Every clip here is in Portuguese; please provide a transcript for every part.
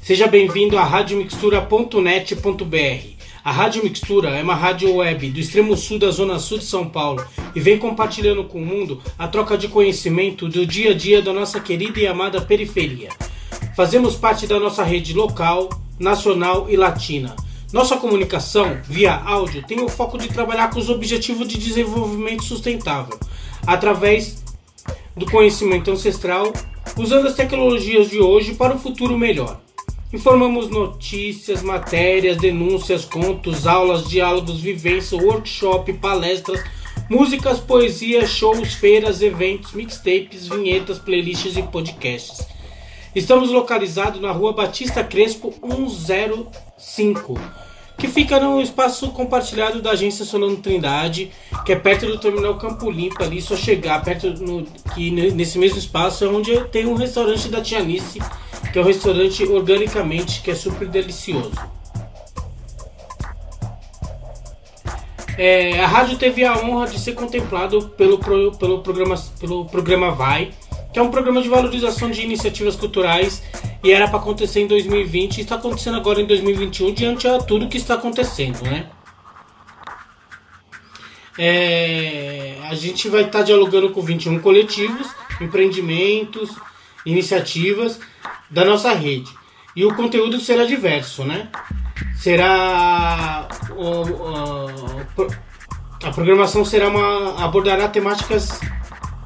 Seja bem-vindo à radiomixtura.net.br. A Rádio Mixtura é uma rádio web do extremo sul da zona sul de São Paulo e vem compartilhando com o mundo a troca de conhecimento do dia a dia da nossa querida e amada periferia. Fazemos parte da nossa rede local, nacional e latina. Nossa comunicação via áudio tem o foco de trabalhar com os objetivos de desenvolvimento sustentável, através do conhecimento ancestral, usando as tecnologias de hoje para o futuro melhor. Informamos notícias, matérias, denúncias, contos, aulas, diálogos, vivência, workshop, palestras, músicas, poesias, shows, feiras, eventos, mixtapes, vinhetas, playlists e podcasts. Estamos localizados na rua Batista Crespo 105, que fica no espaço compartilhado da agência Solano Trindade, que é perto do terminal Campo Limpo, ali só chegar perto no, que nesse mesmo espaço é onde tem um restaurante da Tianice que é um restaurante organicamente que é super delicioso. É, a rádio teve a honra de ser contemplado pelo, pelo, programa, pelo programa Vai, que é um programa de valorização de iniciativas culturais e era para acontecer em 2020 e está acontecendo agora em 2021 diante a tudo que está acontecendo, né? É, a gente vai estar tá dialogando com 21 coletivos, empreendimentos, iniciativas da nossa rede. E o conteúdo será diverso, né? Será. O, o, a programação será uma. abordará temáticas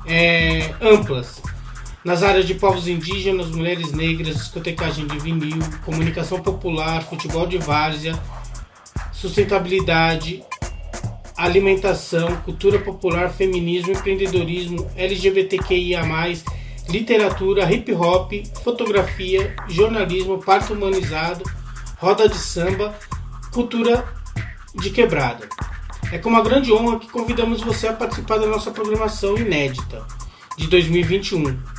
é, amplas nas áreas de povos indígenas, mulheres negras, discotecagem de vinil, comunicação popular, futebol de várzea, sustentabilidade, alimentação, cultura popular, feminismo, empreendedorismo, LGBTQIA+, literatura, hip hop, fotografia, jornalismo, parto humanizado, roda de samba, cultura de quebrada. É com uma grande honra que convidamos você a participar da nossa programação inédita de 2021.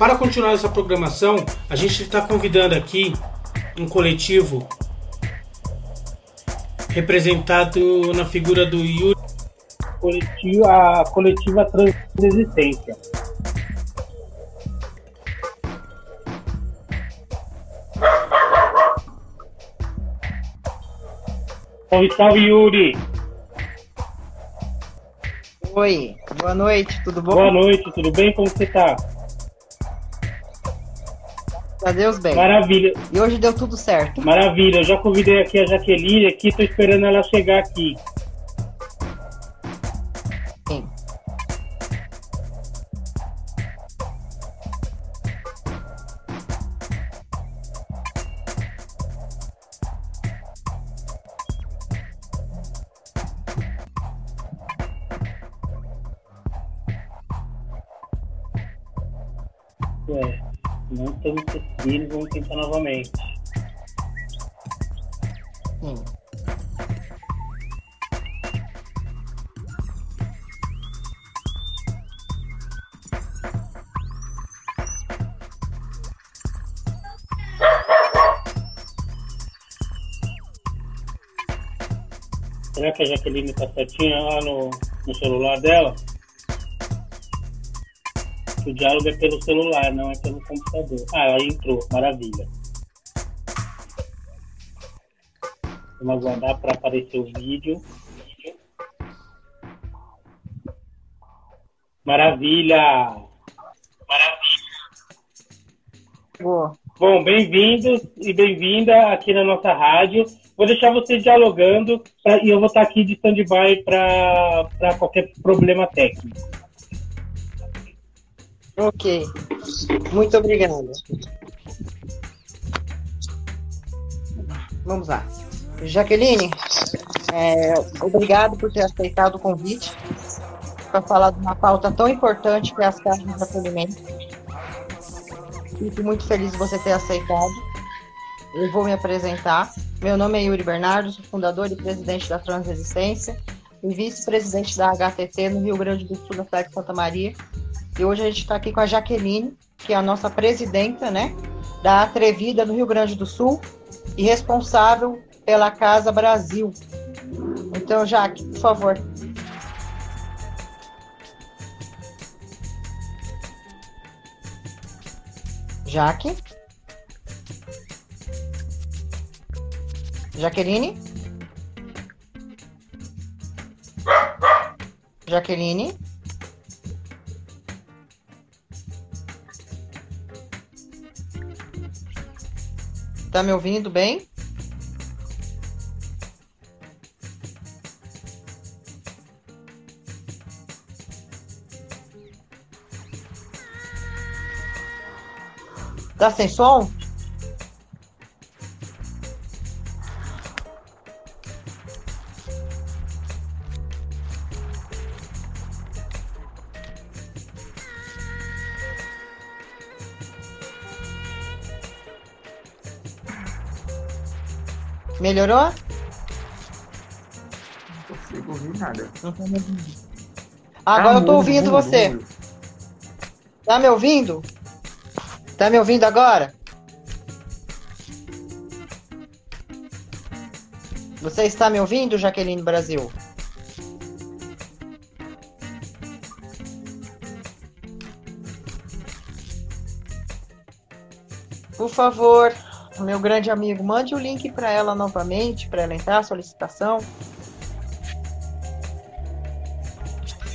Para continuar essa programação, a gente está convidando aqui um coletivo representado na figura do Yuri. Coletivo, a coletiva Transresistência. Salve, salve, Yuri! Oi, boa noite, tudo bom? Boa noite, tudo bem? Como você tá? Adeus, bem. Maravilha. E hoje deu tudo certo. Maravilha, eu já convidei aqui a Jaqueline aqui, tô esperando ela chegar aqui. Será que a Jaqueline tá certinha lá no, no celular dela? O diálogo é pelo celular, não é pelo computador. Ah, ela entrou, maravilha. Vamos aguardar para aparecer o vídeo. Maravilha! Maravilha! Boa. Bom, bem-vindos e bem-vinda aqui na nossa rádio. Vou deixar vocês dialogando pra, e eu vou estar aqui de stand-by para qualquer problema técnico. Ok. Muito obrigada. Vamos lá. Jaqueline, é, obrigado por ter aceitado o convite para falar de uma pauta tão importante que é as casas de acolhimento. Fico muito feliz de você ter aceitado. Eu vou me apresentar. Meu nome é Yuri Bernardo, sou fundador e presidente da Transresistência e vice-presidente da HTT no Rio Grande do Sul, da cidade de Santa Maria, e hoje a gente está aqui com a Jaqueline, que é a nossa presidenta, né, da Atrevida no Rio Grande do Sul e responsável pela Casa Brasil. Então, Jaque, por favor. Jaque? Jaqueline? Jaqueline? Tá me ouvindo bem? Tá sem som? Melhorou? Não consigo ouvir nada. Não tô me ouvindo. Agora tá eu tô ouvindo você. Tá me ouvindo? Tá me ouvindo agora? Você está me ouvindo, Jaqueline Brasil? Por favor, meu grande amigo, mande o link para ela novamente, para ela entrar, solicitação.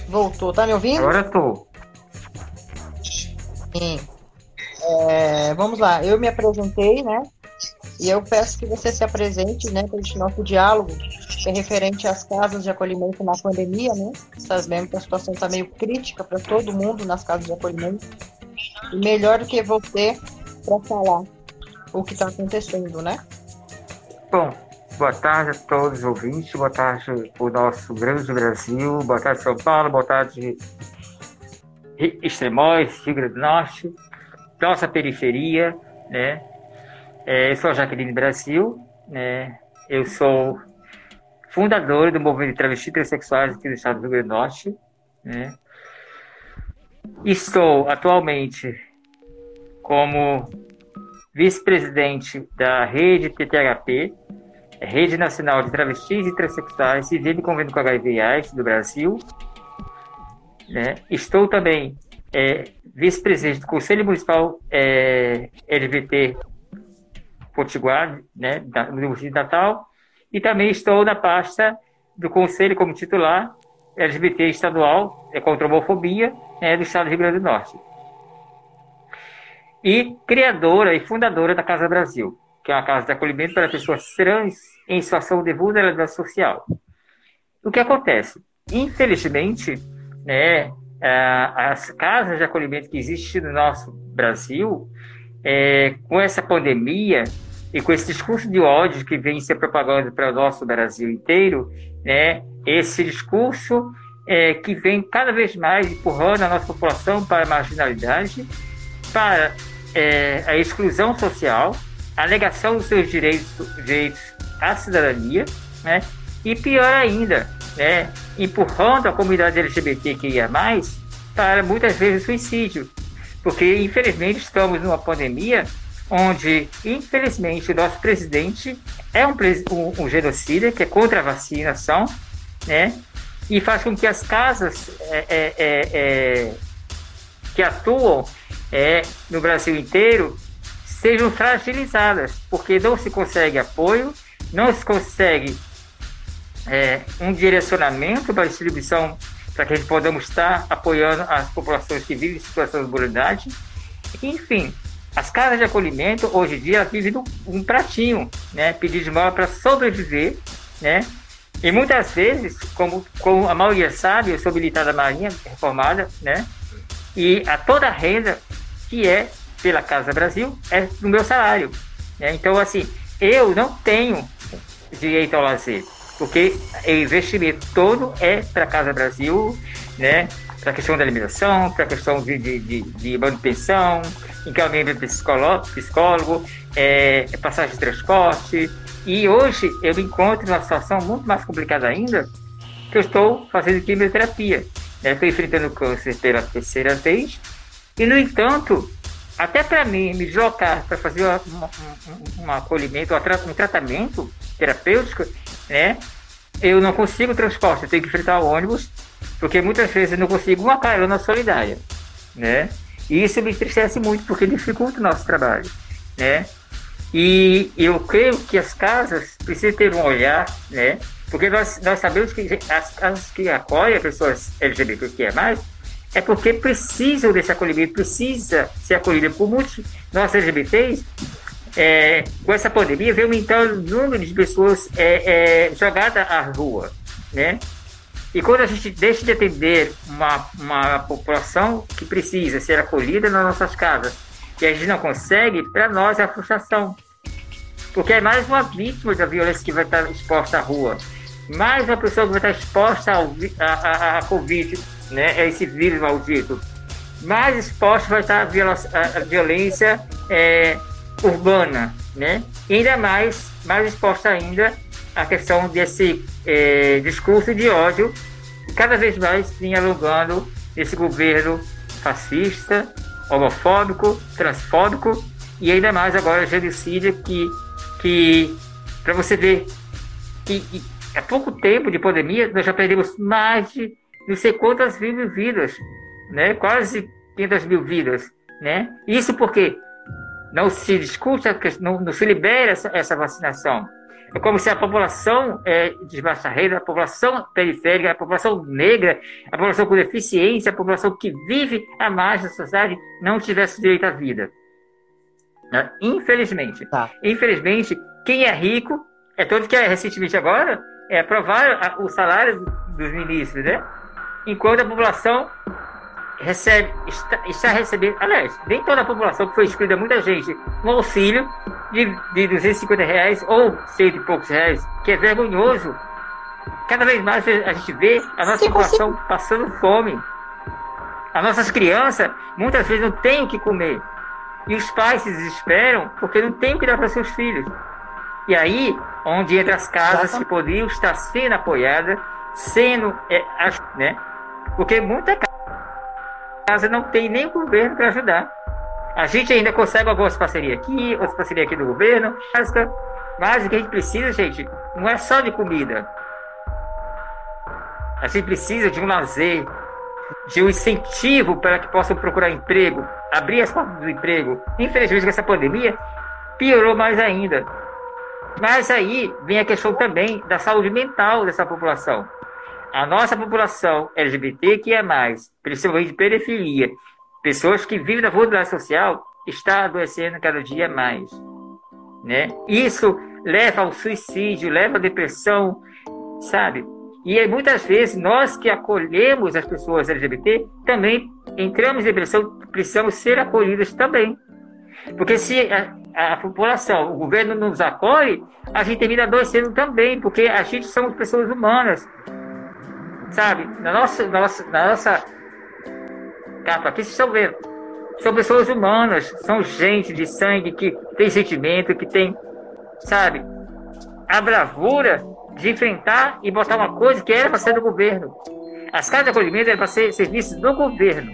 Voltou, tá me ouvindo? Agora eu tô. Sim. É, vamos lá, eu me apresentei, né? E eu peço que você se apresente, né, para este nosso diálogo, que é referente às casas de acolhimento na pandemia, né? Sabemos que a situação está meio crítica para todo mundo nas casas de acolhimento. E melhor do que você para falar o que está acontecendo, né? Bom, boa tarde a todos os ouvintes, boa tarde o nosso grande Brasil, boa tarde São Paulo, boa tarde Extremóis, Rio Grande do Norte nossa periferia, né? É, eu sou a Jaqueline Brasil, né? Eu sou fundador do movimento de travestis transexuais aqui do estado do Rio Grande do Norte, né? Estou atualmente como vice-presidente da rede TTHP, Rede Nacional de Travestis e Transsexuais, e vive convênio com HIV AIDS do Brasil. Né? Estou também é, vice-presidente do Conselho Municipal é, LGBT Potiguar, né, no município de Natal, e também estou na pasta do Conselho como titular LGBT estadual é, contra a homofobia né, do Estado do Rio Grande do Norte. E criadora e fundadora da Casa Brasil, que é uma casa de acolhimento para pessoas trans em situação de vulnerabilidade social. O que acontece? Infelizmente, né, as casas de acolhimento que existem no nosso Brasil, é, com essa pandemia e com esse discurso de ódio que vem ser propagando para o nosso Brasil inteiro, né, esse discurso é, que vem cada vez mais empurrando a nossa população para a marginalidade, para é, a exclusão social, a negação dos seus direitos, direitos à cidadania, né, e pior ainda, né, empurrando a comunidade LGBTQIA+, para muitas vezes o suicídio. Porque, infelizmente, estamos numa pandemia onde, infelizmente, o nosso presidente é um, um, um genocida, que é contra a vacinação, né? E faz com que as casas é, é, é, é que atuam é, no Brasil inteiro sejam fragilizadas, porque não se consegue apoio, não se consegue é, um direcionamento para a distribuição para que a gente possamos estar apoiando as populações que vivem em situação de vulnerabilidade. Enfim, as casas de acolhimento, hoje em dia, vivem um pratinho, né? Pedir de mão para sobreviver, né? E muitas vezes, como, como a maioria sabe, eu sou militar da Marinha, reformada, né? E a toda a renda que é pela Casa Brasil é no meu salário. Né? Então, assim, eu não tenho direito ao lazer porque o investimento todo é para a Casa Brasil, né? para a questão da alimentação, para a questão de, de, de, de manutenção, encaminhamento psicólogo, psicólogo é, é, passagem de transporte. E hoje eu me encontro numa situação muito mais complicada ainda, que eu estou fazendo quimioterapia. Estou enfrentando câncer pela terceira vez, e no entanto, até para mim me deslocar para fazer um, um, um acolhimento, um tratamento terapêutico, né? Eu não consigo transporte, eu tenho que enfrentar o ônibus, porque muitas vezes eu não consigo uma carona solidária, né? E isso me entristece muito, porque dificulta o nosso trabalho, né? E eu creio que as casas precisam ter um olhar, né? Porque nós, nós sabemos que as casas que acolhem pessoas LGBTQIA+, é porque precisam desse acolhimento, precisa ser acolhida por muitos nós LGBTs. É, com essa pandemia, veio aumentando o número de pessoas é, é, jogadas à rua, né? E quando a gente deixa de atender uma, uma população que precisa ser acolhida nas nossas casas, e a gente não consegue, para nós é a frustração. Porque é mais uma vítima da violência que vai estar exposta à rua. Mais uma pessoa vai estar exposta ao, a, a, a Covid né, é esse vírus maldito, mais exposto vai estar a, violência, a violência é, urbana, né? E ainda mais, mais exposta ainda a questão desse é, discurso de ódio cada vez mais vinha alugando esse governo fascista, homofóbico, transfóbico e ainda mais agora genocídio que, que para você ver que há pouco tempo de pandemia nós já perdemos mais de não sei quantas mil vidas, né? Quase 500 mil vidas, né? Isso porque não se discute, não, não se libera essa, essa, vacinação. É como se a população é, de baixa renda, a população periférica, a população negra, a população com deficiência, a população que vive à margem da sociedade não tivesse direito à vida. Né? Infelizmente. Tá. Infelizmente, quem é rico, é todo que é recentemente agora, é aprovar o salário dos ministros, né? enquanto a população recebe, está, está, recebendo, aliás, nem toda a população que foi excluída, muita gente, um auxílio de, de 250 reais ou cento e poucos reais, que é vergonhoso. Cada vez mais a gente vê a nossa Sim, população passando fome. As nossas crianças muitas vezes não têm o que comer. E os pais se desesperam porque não têm o que dar para seus filhos. E aí, onde entra as casas que poderiam estar sendo apoiadas, sendo, é, né, porque muita casa não tem nem o governo para ajudar. A gente ainda consegue algumas parcerias aqui, outras parcerias aqui do governo, mas o que a gente precisa, gente, não é só de comida. A gente precisa de um lazer, de um incentivo para que possam procurar emprego, abrir as portas do emprego. Infelizmente, com essa pandemia, piorou mais ainda. Mas aí vem a questão também da saúde mental dessa população a nossa população LGBT que é mais, principalmente de periferia, pessoas que vivem na vulnerabilidade social, está adoecendo cada dia mais. Né? Isso leva ao suicídio, leva à depressão, sabe? E muitas vezes nós que acolhemos as pessoas LGBT também entramos em depressão, precisamos ser acolhidas também. Porque se a, a população, o governo nos acolhe, a gente termina adoecendo também, porque a gente somos pessoas humanas sabe? Na nossa, na nossa, na nossa capa aqui, vocês estão vendo. São pessoas humanas, são gente de sangue que tem sentimento, que tem, sabe, a bravura de enfrentar e botar uma coisa que era para ser do governo. As casas de acolhimento eram para ser serviços do governo.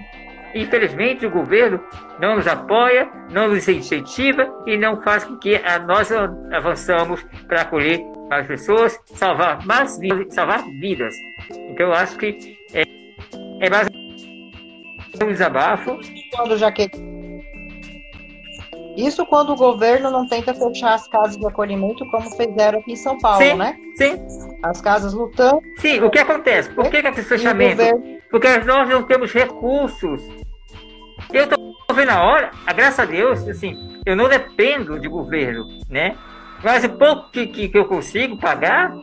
Infelizmente, o governo não nos apoia, não nos incentiva e não faz com que nós avançamos para acolher mais pessoas, salvar mais vidas, salvar vidas. Então, eu acho que é, é mais um desabafo. Isso quando o governo não tenta fechar as casas de acolhimento como fizeram aqui em São Paulo, sim, né? Sim. As casas lutando. Sim, o que acontece? Por que, que esse fechamento? Governo... Porque nós não temos recursos eu tô vendo a hora, a graças a Deus, assim, eu não dependo de governo, né? Mas o pouco que, que, que eu consigo pagar,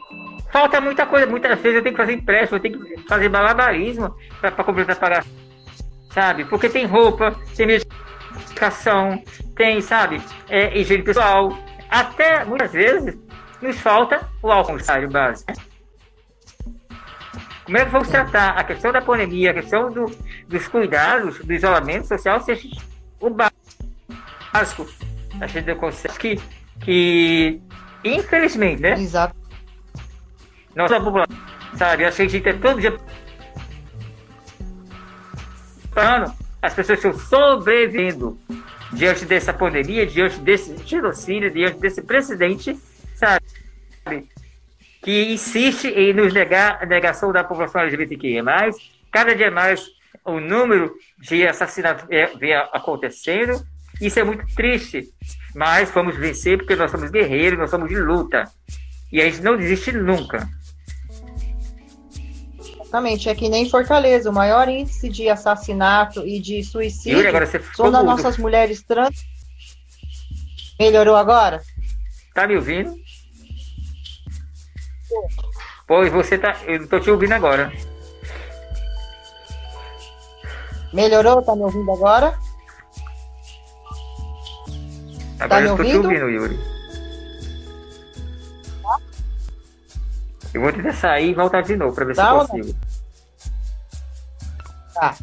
falta muita coisa. Muitas vezes eu tenho que fazer empréstimo, eu tenho que fazer malabarismo para completar pagar, sabe? Porque tem roupa, tem medicação, tem, sabe, é, higiene pessoal. Até muitas vezes nos falta o álcool necessário básico. Como é que vamos tratar a questão da pandemia, a questão do, dos cuidados, do isolamento social, se gente, o básico a gente consegue que, que infelizmente, né? Exato. Nossa população, sabe, a gente tem todo dia as pessoas estão sobrevivendo diante dessa pandemia, diante desse genocídio, diante desse presidente, sabe? que insiste em nos negar a negação da população LGBTQIA+, cada dia mais o número de assassinatos vem acontecendo, Isso é muito triste, mas vamos vencer porque nós somos guerreiros, nós somos de luta. E a gente não desiste nunca. Exatamente, é que nem Fortaleza, o maior índice de assassinato e de suicídio Yuri, são das nossas mulheres trans. Melhorou agora? Tá me ouvindo? Pois você tá. Eu tô te ouvindo agora. Melhorou? Tá me ouvindo agora? Agora tá eu estou te ouvindo, Yuri. Eu vou tentar sair e voltar de novo para ver tá se eu consigo. Tá.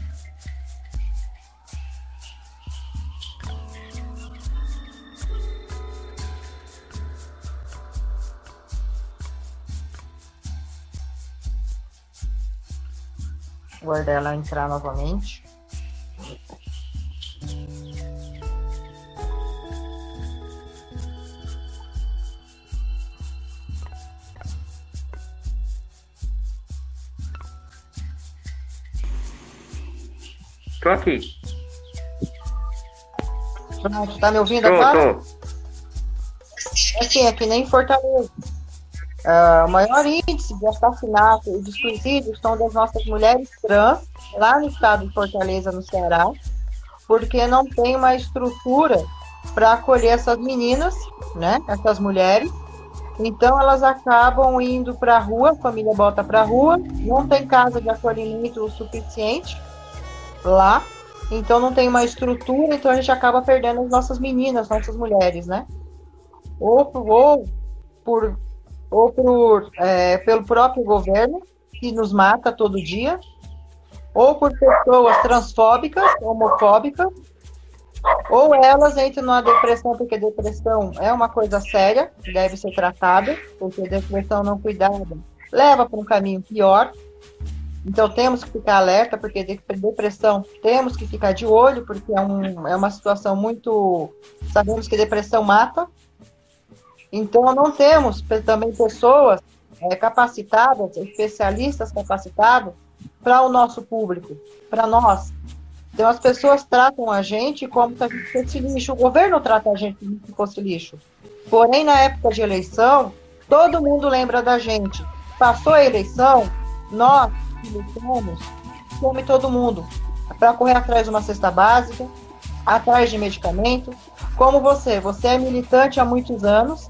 Guardar ela entrar novamente. Tô aqui. Pronto, tá me ouvindo tô, agora? Tô. Assim, é que nem Fortaleza. Uh, o maior índice de assassinato e de suicídio são das nossas mulheres trans, lá no estado de Fortaleza, no Ceará, porque não tem uma estrutura para acolher essas meninas, né, essas mulheres. Então elas acabam indo para a rua, a família bota para a rua, não tem casa de acolhimento o suficiente lá, então não tem uma estrutura, então a gente acaba perdendo as nossas meninas, nossas mulheres, né? Ou, ou por ou por, é, pelo próprio governo, que nos mata todo dia, ou por pessoas transfóbicas, homofóbicas, ou elas entram numa depressão, porque depressão é uma coisa séria, deve ser tratada, porque depressão não cuidada leva para um caminho pior, então temos que ficar alerta, porque depressão temos que ficar de olho, porque é, um, é uma situação muito. Sabemos que depressão mata. Então não temos também pessoas é, capacitadas, especialistas capacitados para o nosso público, para nós. Então as pessoas tratam a gente como se a gente fosse lixo. O governo trata a gente como se fosse lixo. Porém, na época de eleição, todo mundo lembra da gente. Passou a eleição, nós lutamos, come todo mundo, para correr atrás de uma cesta básica, atrás de medicamento. Como você, você é militante há muitos anos.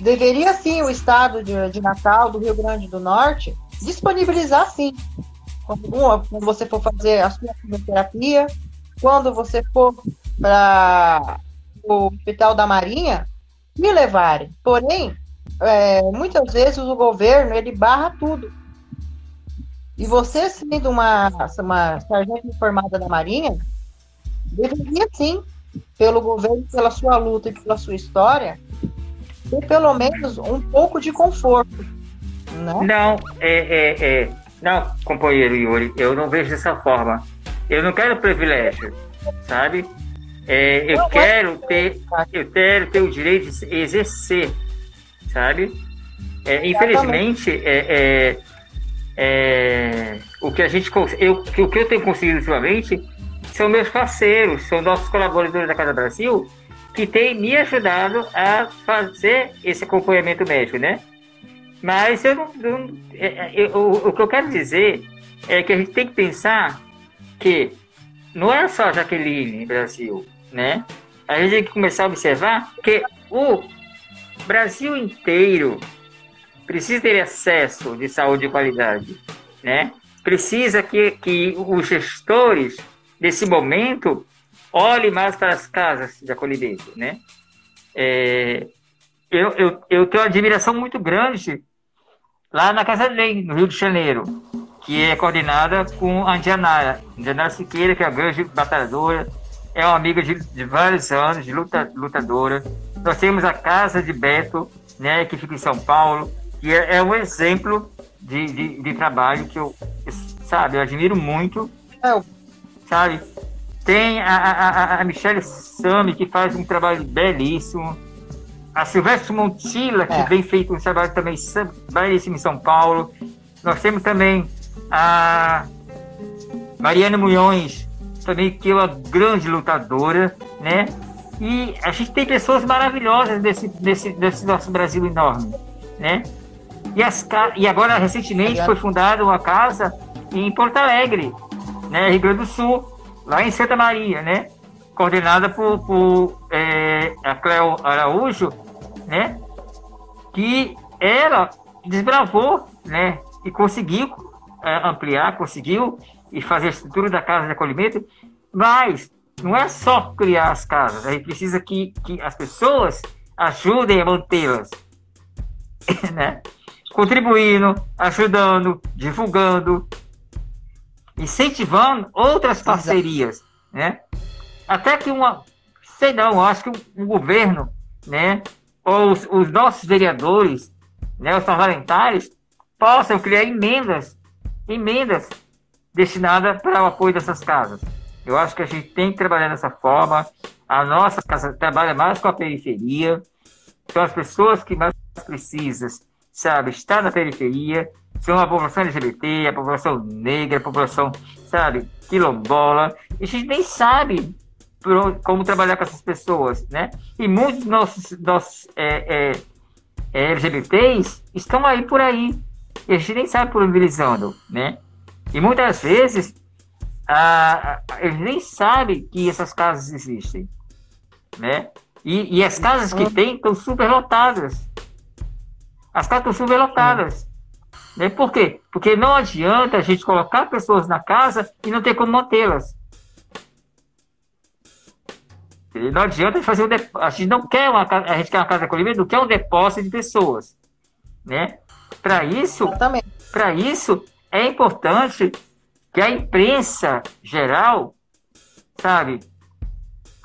Deveria sim o estado de, de Natal, do Rio Grande do Norte, disponibilizar sim. Quando, quando você for fazer a sua quimioterapia, quando você for para o Hospital da Marinha, me levarem. Porém, é, muitas vezes o governo ele barra tudo. E você, sendo uma, uma sargento informada da Marinha, deveria sim, pelo governo, pela sua luta e pela sua história, ter pelo menos um pouco de conforto. Né? Não, é, é, é, não, companheiro Yuri, eu não vejo dessa forma. Eu não quero privilégio, sabe? É, eu não, quero ter, eu quero ter o direito de exercer, sabe? É, infelizmente, é, é o que a gente eu, o que eu tenho conseguido ultimamente são meus parceiros, são nossos colaboradores da Casa Brasil que têm me ajudado a fazer esse acompanhamento médico, né? Mas eu não, não eu, é, é, o, o que eu quero dizer é que a gente tem que pensar que não é só Jaqueline Brasil, né? A gente tem que começar a observar que o Brasil inteiro precisa ter acesso de saúde de qualidade, né? Precisa que, que os gestores desse momento olhem mais para as casas de acolhimento, né? É, eu, eu, eu tenho uma admiração muito grande lá na Casa Lei, no Rio de Janeiro, que é coordenada com a Indianara, Indianara Siqueira, que é uma grande batalhadora, é uma amiga de, de vários anos, de luta, lutadora. Nós temos a Casa de Beto, né, que fica em São Paulo, que é, é um exemplo de, de, de, trabalho que eu, sabe, eu admiro muito, é. sabe? Tem a, a, a Michelle Sami, que faz um trabalho belíssimo. A Silvestre Montilla, que é. vem feito um trabalho também belíssimo em São Paulo. Nós temos também a Mariana Munhões, também que é uma grande lutadora, né? E a gente tem pessoas maravilhosas desse, desse, desse nosso Brasil enorme, né? E, as, e agora, recentemente, foi fundada uma casa em Porto Alegre, né? Rio Grande do Sul, lá em Santa Maria, né? Coordenada por, por é, a Cleo Araújo, né? Que ela desbravou, né? E conseguiu é, ampliar, conseguiu e fazer a estrutura da casa de acolhimento, mas não é só criar as casas, a gente precisa que, que as pessoas ajudem a mantê-las, né? Contribuindo, ajudando, divulgando, incentivando outras parcerias, né? Até que uma, sei não, acho que um, um governo, né? Ou os, os, nossos vereadores, né? Os parlamentares possam criar emendas, emendas destinadas para o apoio dessas casas. Eu acho que a gente tem que trabalhar dessa forma. A nossa casa trabalha mais com a periferia. São as pessoas que mais precisam, sabe, estar na periferia. São a população LGBT, a população negra, a população, sabe, quilombola. E a gente nem sabe como trabalhar com essas pessoas, né? E muitos dos nossos, nossos é, é, é LGBTs estão aí por aí. E a gente nem sabe por onde eles andam, né? E muitas vezes ah, eles nem sabem que essas casas existem, né? E, e as casas que tem estão superlotadas. As casas estão superlotadas. Né? Por quê? Porque não adianta a gente colocar pessoas na casa e não ter como mantê-las. Não adianta fazer um dep... a gente não quer uma a gente quer uma casa de acolhimento, não quer um depósito de pessoas, né? Para isso, para isso é importante que a imprensa geral, sabe,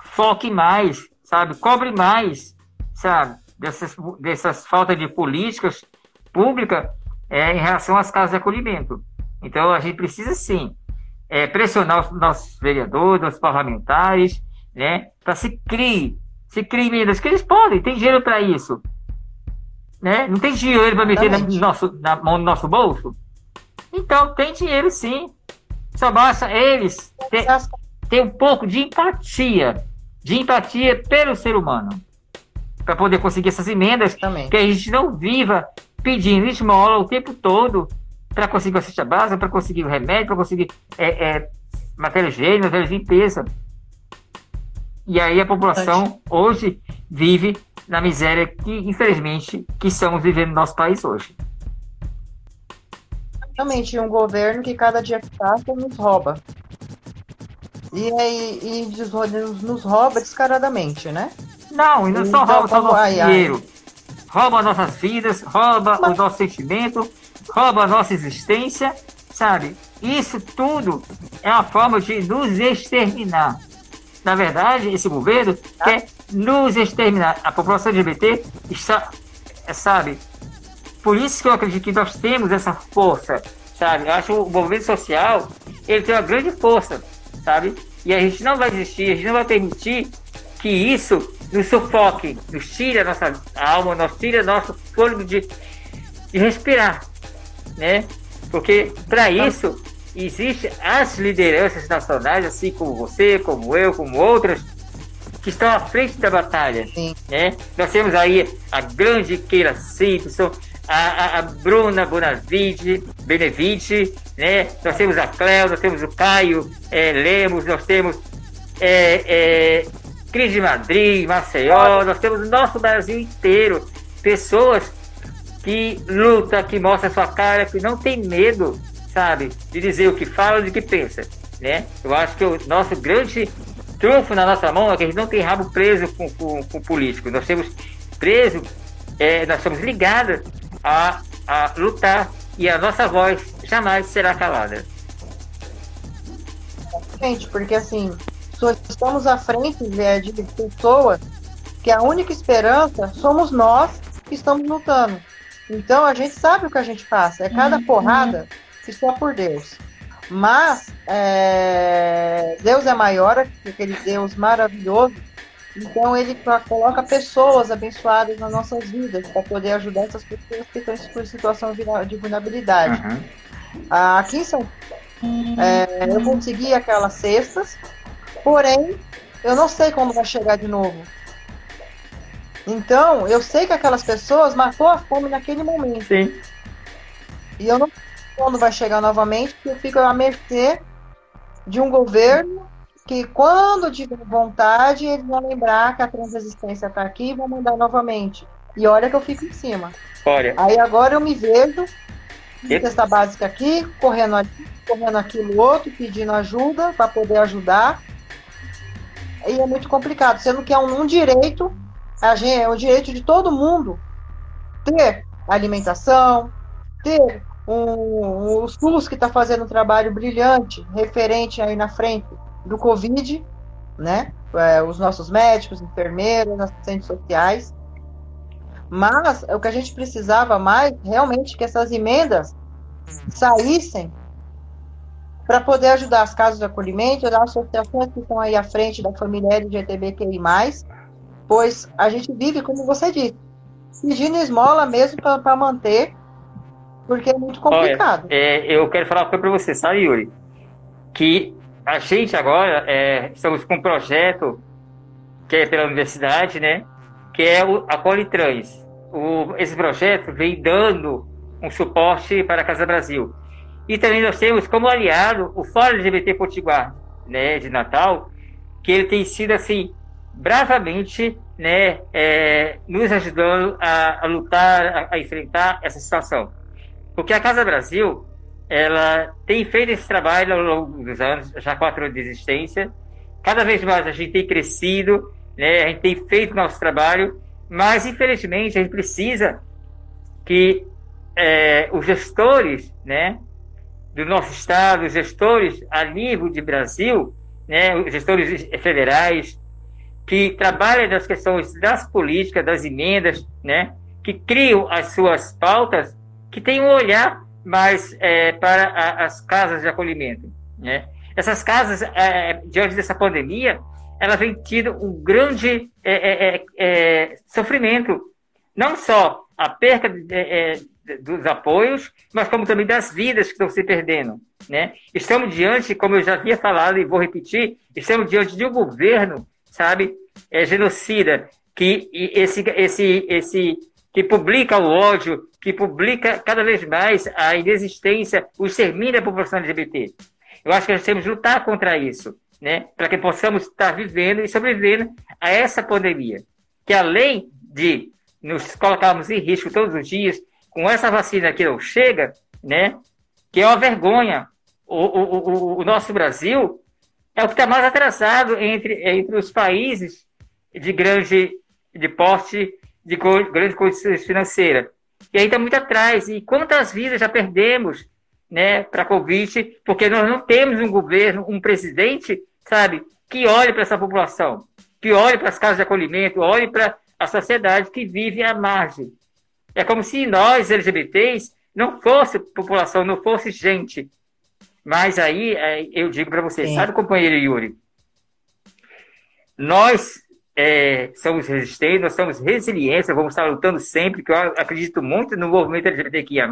foque mais, sabe, cobre mais, sabe, dessas, dessas faltas de políticas públicas é, em relação às casas de acolhimento. Então, a gente precisa, sim, é, pressionar os nossos vereadores, nossos parlamentares, né, para se crie, se crie medidas, que eles podem, tem dinheiro para isso. Né? Não tem dinheiro para meter na, nosso, na mão do nosso bolso? Então, tem dinheiro sim. Só basta eles ter, ter um pouco de empatia, de empatia pelo ser humano, para poder conseguir essas emendas, Também. que a gente não viva pedindo esmola o tempo todo para conseguir a cesta básica, para conseguir o remédio, para conseguir é, é, matéria higiênica, matéria de limpeza. E aí a população hoje vive na miséria que, infelizmente, que estamos vivendo no nosso país hoje. Exatamente, um governo que cada dia que passa nos rouba. E, aí e nos rouba descaradamente, né? Não, e não só então, rouba só nosso ai, dinheiro. Ai. Rouba nossas vidas, rouba Mas... o nosso sentimento, rouba a nossa existência, sabe? Isso tudo é uma forma de nos exterminar. Na verdade, esse governo ah. quer nos exterminar. A população LGBT está, sabe, por isso que eu acredito que nós temos essa força, sabe? Eu acho que o movimento social, ele tem uma grande força, sabe? E a gente não vai desistir, a gente não vai permitir que isso nos sufoque, nos tire a nossa alma, nos tire o nosso fôlego de, de respirar, né? Porque para isso existem as lideranças nacionais, assim como você, como eu, como outras, que estão à frente da batalha, Sim. né? Nós temos aí a grande Keila Simpson, a, a, Bruna Bonavide, Benevite, né? Nós temos a Cléo, nós temos o Caio é, Lemos, nós temos é, é, Cris de Madrid, Maceió, nós temos o nosso Brasil inteiro. Pessoas que lutam, que mostram a sua cara, que não tem medo, sabe, de dizer o que fala e o que pensa, né? Eu acho que o nosso grande trunfo na nossa mão é que a gente não tem rabo preso com, com, com político. Nós temos preso, é, nós somos ligados a, a lutar e a nossa voz jamais será calada. Gente, porque assim, estamos à frente né, de pessoas que a única esperança somos nós que estamos lutando. Então a gente sabe o que a gente passa, é cada uhum. porrada que só por Deus. Mas é, Deus é maior, aquele Deus maravilhoso então ele coloca pessoas abençoadas nas nossas vidas para poder ajudar essas pessoas que estão em situação de vulnerabilidade. Uhum. Aqui em São É, eu consegui aquelas cestas, porém, eu não sei quando vai chegar de novo. Então, eu sei que aquelas pessoas matou a fome naquele momento. Sim. E eu não sei quando vai chegar novamente, porque eu fico à mercê de um governo que, quando tiver vontade, eles vão lembrar que a transexistência está aqui e vão mandar novamente. E olha que eu fico em cima. Olha. Aí agora eu me vejo, cesta básica aqui, correndo ali, correndo aquilo outro, pedindo ajuda para poder ajudar. E é muito complicado, sendo que é um, um direito, é o direito de todo mundo ter alimentação, ter um, o SUS que está fazendo um trabalho brilhante, referente aí na frente do Covid, né? É, os nossos médicos, enfermeiros, assistentes sociais. Mas o que a gente precisava mais, realmente, que essas emendas saíssem para poder ajudar as casas de acolhimento, as associações que estão aí à frente da família LGBTQI+, pois a gente vive, como você disse, pedindo esmola mesmo para manter, porque é muito complicado. Olha, é, eu quero falar uma coisa para você, sabe, Yuri? Que a gente agora é, estamos com um projeto que é pela universidade, né? Que é o, a Politrans. O, esse projeto vem dando um suporte para a Casa Brasil. E também nós temos como aliado o Fórum LGBT Potiguar, né, de Natal, que ele tem sido assim bravamente, né, é, nos ajudando a, a lutar, a, a, enfrentar essa situação. Porque a Casa Brasil, ela tem feito esse trabalho ao longo dos anos, já quatro anos de existência. Cada vez mais a gente tem crescido, né, a gente tem feito nosso trabalho, mas infelizmente a gente precisa que é, os gestores, né, do nosso estado, os gestores a nível de Brasil, né, os gestores federais, que trabalham nas questões das políticas, das emendas, né, que criam as suas pautas, que tenham um olhar mais é, para a, as casas de acolhimento. Né? Essas casas, é, diante dessa pandemia, ela vem tido um grande é, é, é, é sofrimento, não só a perca de, dos apoios, mas como também das vidas que estão se perdendo. Né? Estamos diante, como eu já havia falado e vou repetir, estamos diante de um governo, sabe, é, genocida, que esse, esse, esse, que publica o ódio, que publica cada vez mais a inexistência, o extermínio da população LGBT. Eu acho que nós temos que lutar contra isso, né? para que possamos estar vivendo e sobrevivendo a essa pandemia, que além de nos colocarmos em risco todos os dias, com essa vacina que não chega, né? Que é uma vergonha. O, o, o, o nosso Brasil é o que está mais atrasado entre, entre os países de grande de porte, de grande condição financeira. E aí está muito atrás. E quantas vidas já perdemos né, para a Covid, porque nós não temos um governo, um presidente, sabe, que olhe para essa população, que olhe para as casas de acolhimento, olhe para a sociedade que vive à margem. É como se nós, LGBTs, não fosse população, não fosse gente. Mas aí, é, eu digo para você, Sim. sabe, companheiro Yuri? Nós é, somos resistentes, nós somos resilientes, vamos estar lutando sempre, que eu acredito muito no movimento LGBTQIA+,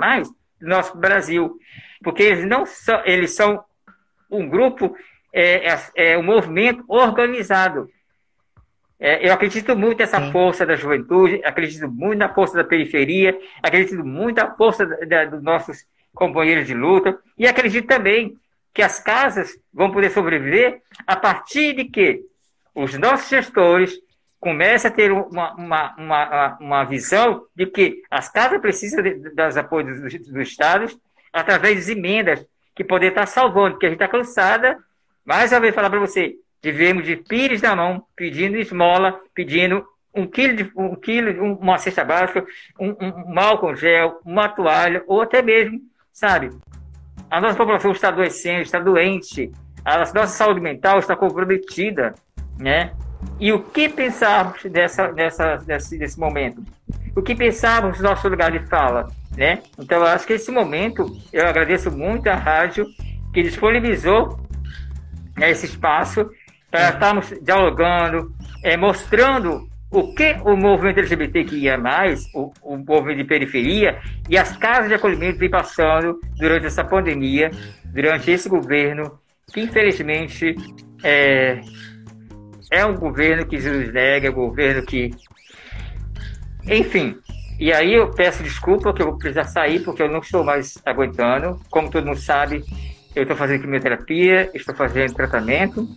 do nosso Brasil. Porque eles não são, eles são um grupo, é, é, é um movimento organizado. É, eu acredito muito nessa Sim. força da juventude, acredito muito na força da periferia, acredito muito na força da, da, dos nossos companheiros de luta e acredito também que as casas vão poder sobreviver a partir de que os nossos gestores comecem a ter uma, uma, uma, uma visão de que as casas precisam de, dos apoios dos, dos estados através de emendas que poder estar salvando, porque a gente está cansada. Mais uma vez falar para você, Tivemos de pires na mão, pedindo esmola, pedindo um quilo, de, um quilo uma cesta básica, um, um, um álcool gel, uma toalha, ou até mesmo, sabe? A nossa população está adoecendo, está doente, a nossa saúde mental está comprometida, né? E o que pensarmos dessa, dessa, desse, desse momento? O que pensarmos do nosso lugar de fala, né? Então, eu acho que esse momento, eu agradeço muito a rádio que disponibilizou né, esse espaço para estarmos dialogando, é, mostrando o que o movimento LGBTQIA+, o, o movimento de periferia e as casas de acolhimento vem passando durante essa pandemia, durante esse governo, que infelizmente é, é um governo que nos nega, é um governo que. Enfim. E aí eu peço desculpa que eu vou precisar sair, porque eu não estou mais aguentando. Como todo mundo sabe, eu estou fazendo quimioterapia, estou fazendo tratamento,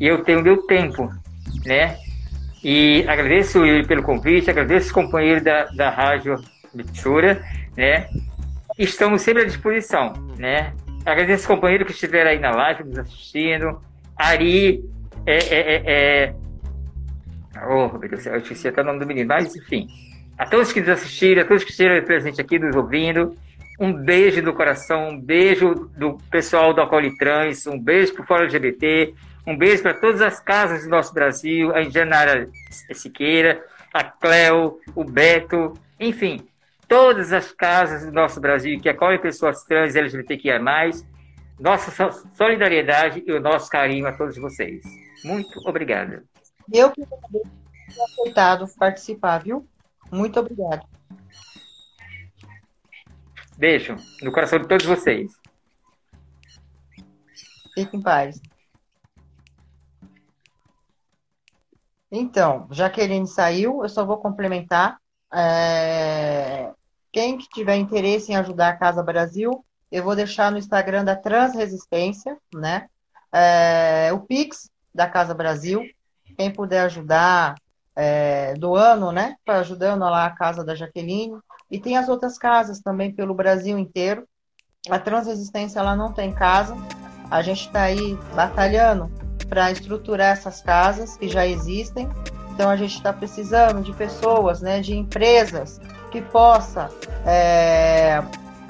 e eu tenho meu tempo, né? E agradeço ele pelo convite, agradeço os companheiros da, da Rádio Mitsura, né? Estamos sempre à disposição, né? Agradeço os companheiros que estiveram aí na live nos assistindo. Ari, é, é, é, é... Oh, meu Deus, eu esqueci até o nome do menino, mas enfim. A todos que nos assistiram, a todos que estiveram presentes aqui nos ouvindo, um beijo do coração, um beijo do pessoal do Acolhe Trans, um beijo para o Fórum LGBT, um beijo para todas as casas do nosso Brasil, a Indianara Siqueira, a Cleo, o Beto, enfim, todas as casas do nosso Brasil que acolhem pessoas trans e LGBTQIA+, nossa solidariedade e o nosso carinho a todos vocês. Muito obrigado. Eu que ter aceitado participar, viu? Muito obrigado. Beijo no coração de todos vocês. Fique em paz. Então, Jaqueline saiu, eu só vou complementar. É... Quem que tiver interesse em ajudar a Casa Brasil, eu vou deixar no Instagram da Transresistência, né? É... O Pix da Casa Brasil. Quem puder ajudar, é... doando, né? Ajudando lá a casa da Jaqueline. E tem as outras casas também pelo Brasil inteiro. A Transresistência ela não tem casa. A gente está aí batalhando para estruturar essas casas que já existem. Então a gente está precisando de pessoas, né, de empresas que possa é,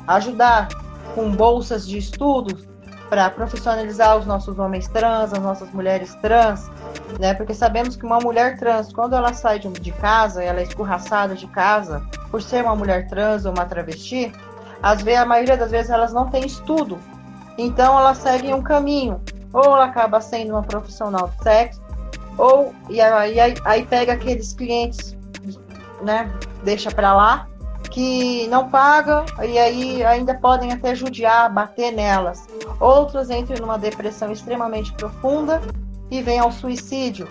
ajudar com bolsas de estudos para profissionalizar os nossos homens trans, as nossas mulheres trans, né? Porque sabemos que uma mulher trans, quando ela sai de, casa, ela é escorraçada de casa por ser uma mulher trans ou uma travesti, às vezes, a maioria das vezes elas não têm estudo. Então elas seguem um caminho ou ela acaba sendo uma profissional de sexo, ou e aí, aí, aí pega aqueles clientes, né, deixa para lá, que não paga e aí ainda podem até judiar, bater nelas. Outros entram numa depressão extremamente profunda e vêm ao suicídio.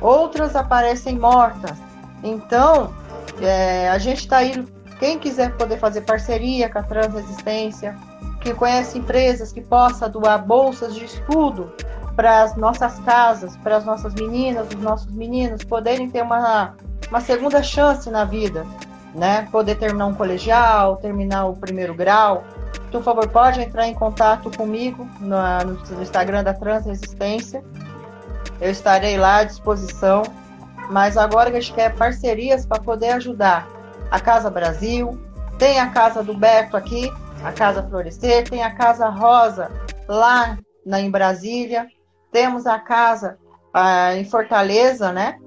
Outras aparecem mortas. Então, é, a gente está aí, quem quiser poder fazer parceria com a Transresistência, que conhece empresas que possa doar bolsas de estudo para as nossas casas, para as nossas meninas, os nossos meninos poderem ter uma, uma segunda chance na vida, né? Poder terminar um colegial, terminar o primeiro grau. Por favor, pode entrar em contato comigo no, no Instagram da Transresistência. Eu estarei lá à disposição. Mas agora a gente quer parcerias para poder ajudar a Casa Brasil, tem a Casa do Beto aqui, a Casa Florescer, tem a Casa Rosa lá na, em Brasília, temos a casa ah, em Fortaleza, né?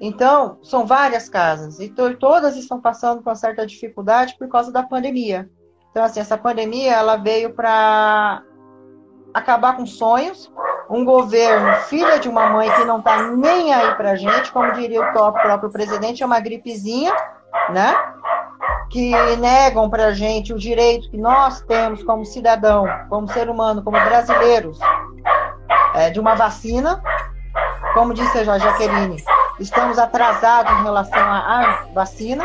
Então, são várias casas e to todas estão passando uma certa dificuldade por causa da pandemia. Então, assim, essa pandemia ela veio para acabar com sonhos. Um governo, filha de uma mãe que não está nem aí para gente, como diria o próprio presidente, é uma gripezinha, né? Que negam para a gente o direito que nós temos como cidadão, como ser humano, como brasileiros, é, de uma vacina. Como disse a Jaqueline, estamos atrasados em relação à vacina,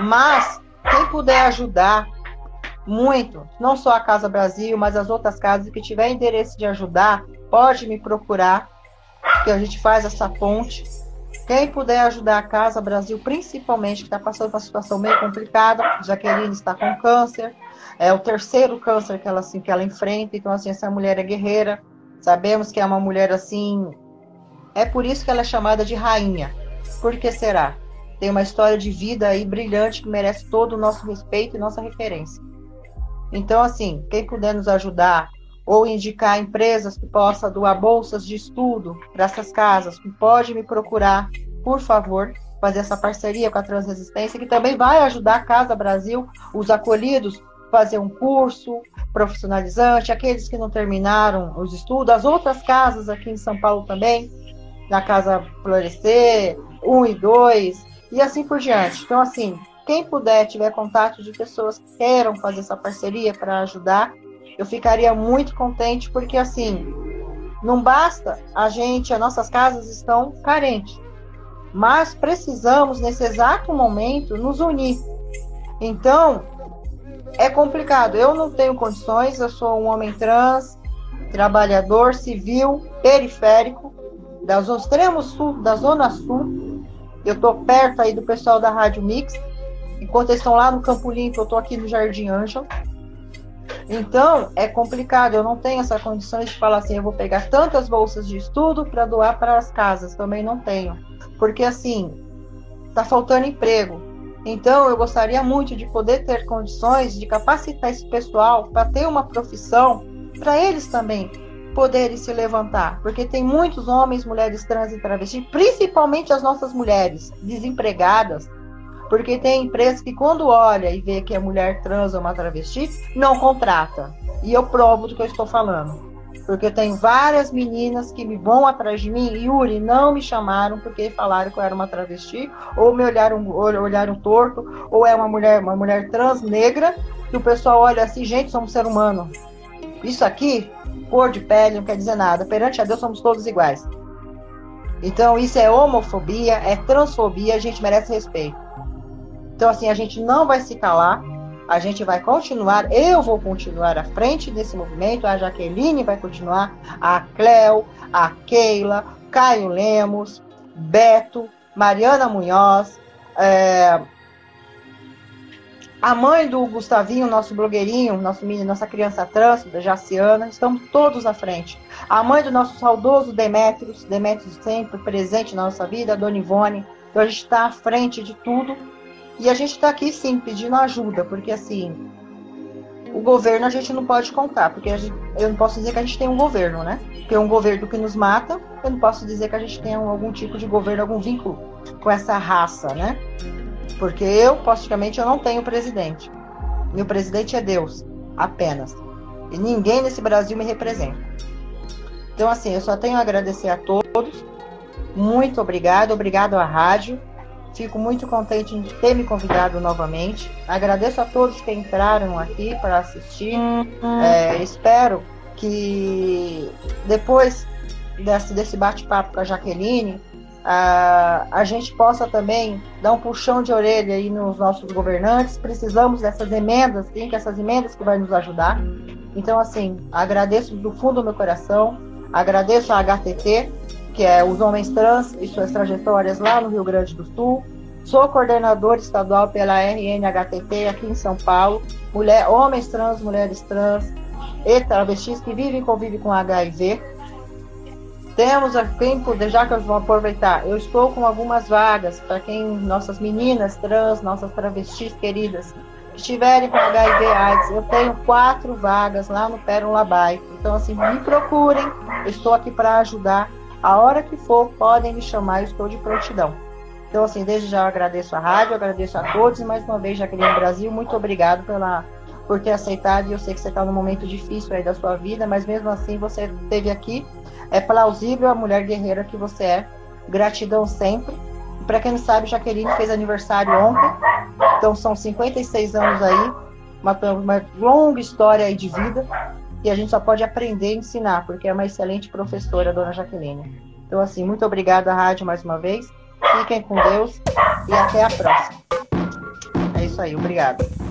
mas quem puder ajudar muito, não só a Casa Brasil, mas as outras casas que tiver interesse de ajudar, pode me procurar, que a gente faz essa ponte quem puder ajudar a Casa Brasil, principalmente, que está passando por uma situação meio complicada, Jaqueline está com câncer, é o terceiro câncer que ela, assim, que ela enfrenta, então, assim, essa mulher é guerreira, sabemos que é uma mulher, assim, é por isso que ela é chamada de rainha. Por que será? Tem uma história de vida aí brilhante que merece todo o nosso respeito e nossa referência. Então, assim, quem puder nos ajudar ou indicar empresas que possam doar bolsas de estudo para essas casas, pode me procurar, por favor, fazer essa parceria com a Transresistência, que também vai ajudar a Casa Brasil, os acolhidos, fazer um curso profissionalizante, aqueles que não terminaram os estudos, as outras casas aqui em São Paulo também, na Casa Florescer, 1 e 2, e assim por diante. Então, assim, quem puder, tiver contato de pessoas que queiram fazer essa parceria para ajudar, eu ficaria muito contente, porque assim, não basta a gente, as nossas casas estão carentes, mas precisamos, nesse exato momento, nos unir. Então, é complicado. Eu não tenho condições, eu sou um homem trans, trabalhador civil, periférico, da zona extremo sul, da zona sul. Eu estou perto aí do pessoal da Rádio Mix, enquanto eles estão lá no Campo Limpo, eu estou aqui no Jardim Ângelo. Então, é complicado, eu não tenho essa condições de falar assim, eu vou pegar tantas bolsas de estudo para doar para as casas, também não tenho. Porque assim, está faltando emprego. Então, eu gostaria muito de poder ter condições de capacitar esse pessoal para ter uma profissão, para eles também poderem se levantar. Porque tem muitos homens, mulheres trans e travestis, principalmente as nossas mulheres desempregadas, porque tem empresa que quando olha e vê que é mulher trans ou uma travesti, não contrata. E eu provo do que eu estou falando. Porque tenho várias meninas que me vão atrás de mim, Yuri, não me chamaram porque falaram que eu era uma travesti, ou me olharam, olharam torto, ou é uma mulher, uma mulher trans negra, que o pessoal olha assim, gente, somos ser humano. Isso aqui, cor de pele, não quer dizer nada. Perante a Deus somos todos iguais. Então, isso é homofobia, é transfobia, a gente merece respeito. Então, assim, a gente não vai se calar, a gente vai continuar, eu vou continuar à frente desse movimento, a Jaqueline vai continuar, a Cleo, a Keila, Caio Lemos, Beto, Mariana Munhoz, é, a mãe do Gustavinho, nosso blogueirinho, nosso menino, nossa criança trans, da Jaciana, estamos todos à frente. A mãe do nosso saudoso Demetrios, Demetrios sempre presente na nossa vida, a Dona Ivone. Então a gente está à frente de tudo e a gente está aqui sim pedindo ajuda, porque assim, o governo a gente não pode contar, porque gente, eu não posso dizer que a gente tem um governo, né? Porque um governo que nos mata, eu não posso dizer que a gente tem algum tipo de governo, algum vínculo com essa raça, né? Porque eu, praticamente, eu não tenho presidente. Meu presidente é Deus, apenas. E ninguém nesse Brasil me representa. Então, assim, eu só tenho a agradecer a todos. Muito obrigado, obrigado à rádio. Fico muito contente de ter me convidado novamente. Agradeço a todos que entraram aqui para assistir. Uhum. É, espero que depois desse, desse bate-papo com a Jaqueline, a, a gente possa também dar um puxão de orelha aí nos nossos governantes. Precisamos dessas emendas, sim, que essas emendas que vai nos ajudar. Então, assim, agradeço do fundo do meu coração, agradeço a HTT, que é os homens trans e suas trajetórias lá no Rio Grande do Sul. Sou coordenador estadual pela RNHTT aqui em São Paulo. Mulher, homens trans, mulheres trans e travestis que vivem e convivem com HIV. Temos tempo, já que eu vou aproveitar, eu estou com algumas vagas para quem, nossas meninas trans, nossas travestis queridas, estiverem com HIV AIDS. Eu tenho quatro vagas lá no Pérola Bay. Então, assim, me procurem, estou aqui para ajudar a hora que for, podem me chamar, eu estou de prontidão. Então, assim, desde já eu agradeço a rádio, agradeço a todos e mais uma vez, Jaqueline Brasil, muito obrigado pela, por ter aceitado. E eu sei que você está num momento difícil aí da sua vida, mas mesmo assim você esteve aqui. É plausível a mulher guerreira que você é. Gratidão sempre. Para quem não sabe, Jaqueline fez aniversário ontem, então são 56 anos aí, uma, uma longa história aí de vida e a gente só pode aprender e ensinar, porque é uma excelente professora, a dona Jaqueline. Então, assim, muito obrigada, rádio, mais uma vez. Fiquem com Deus e até a próxima. É isso aí, obrigada.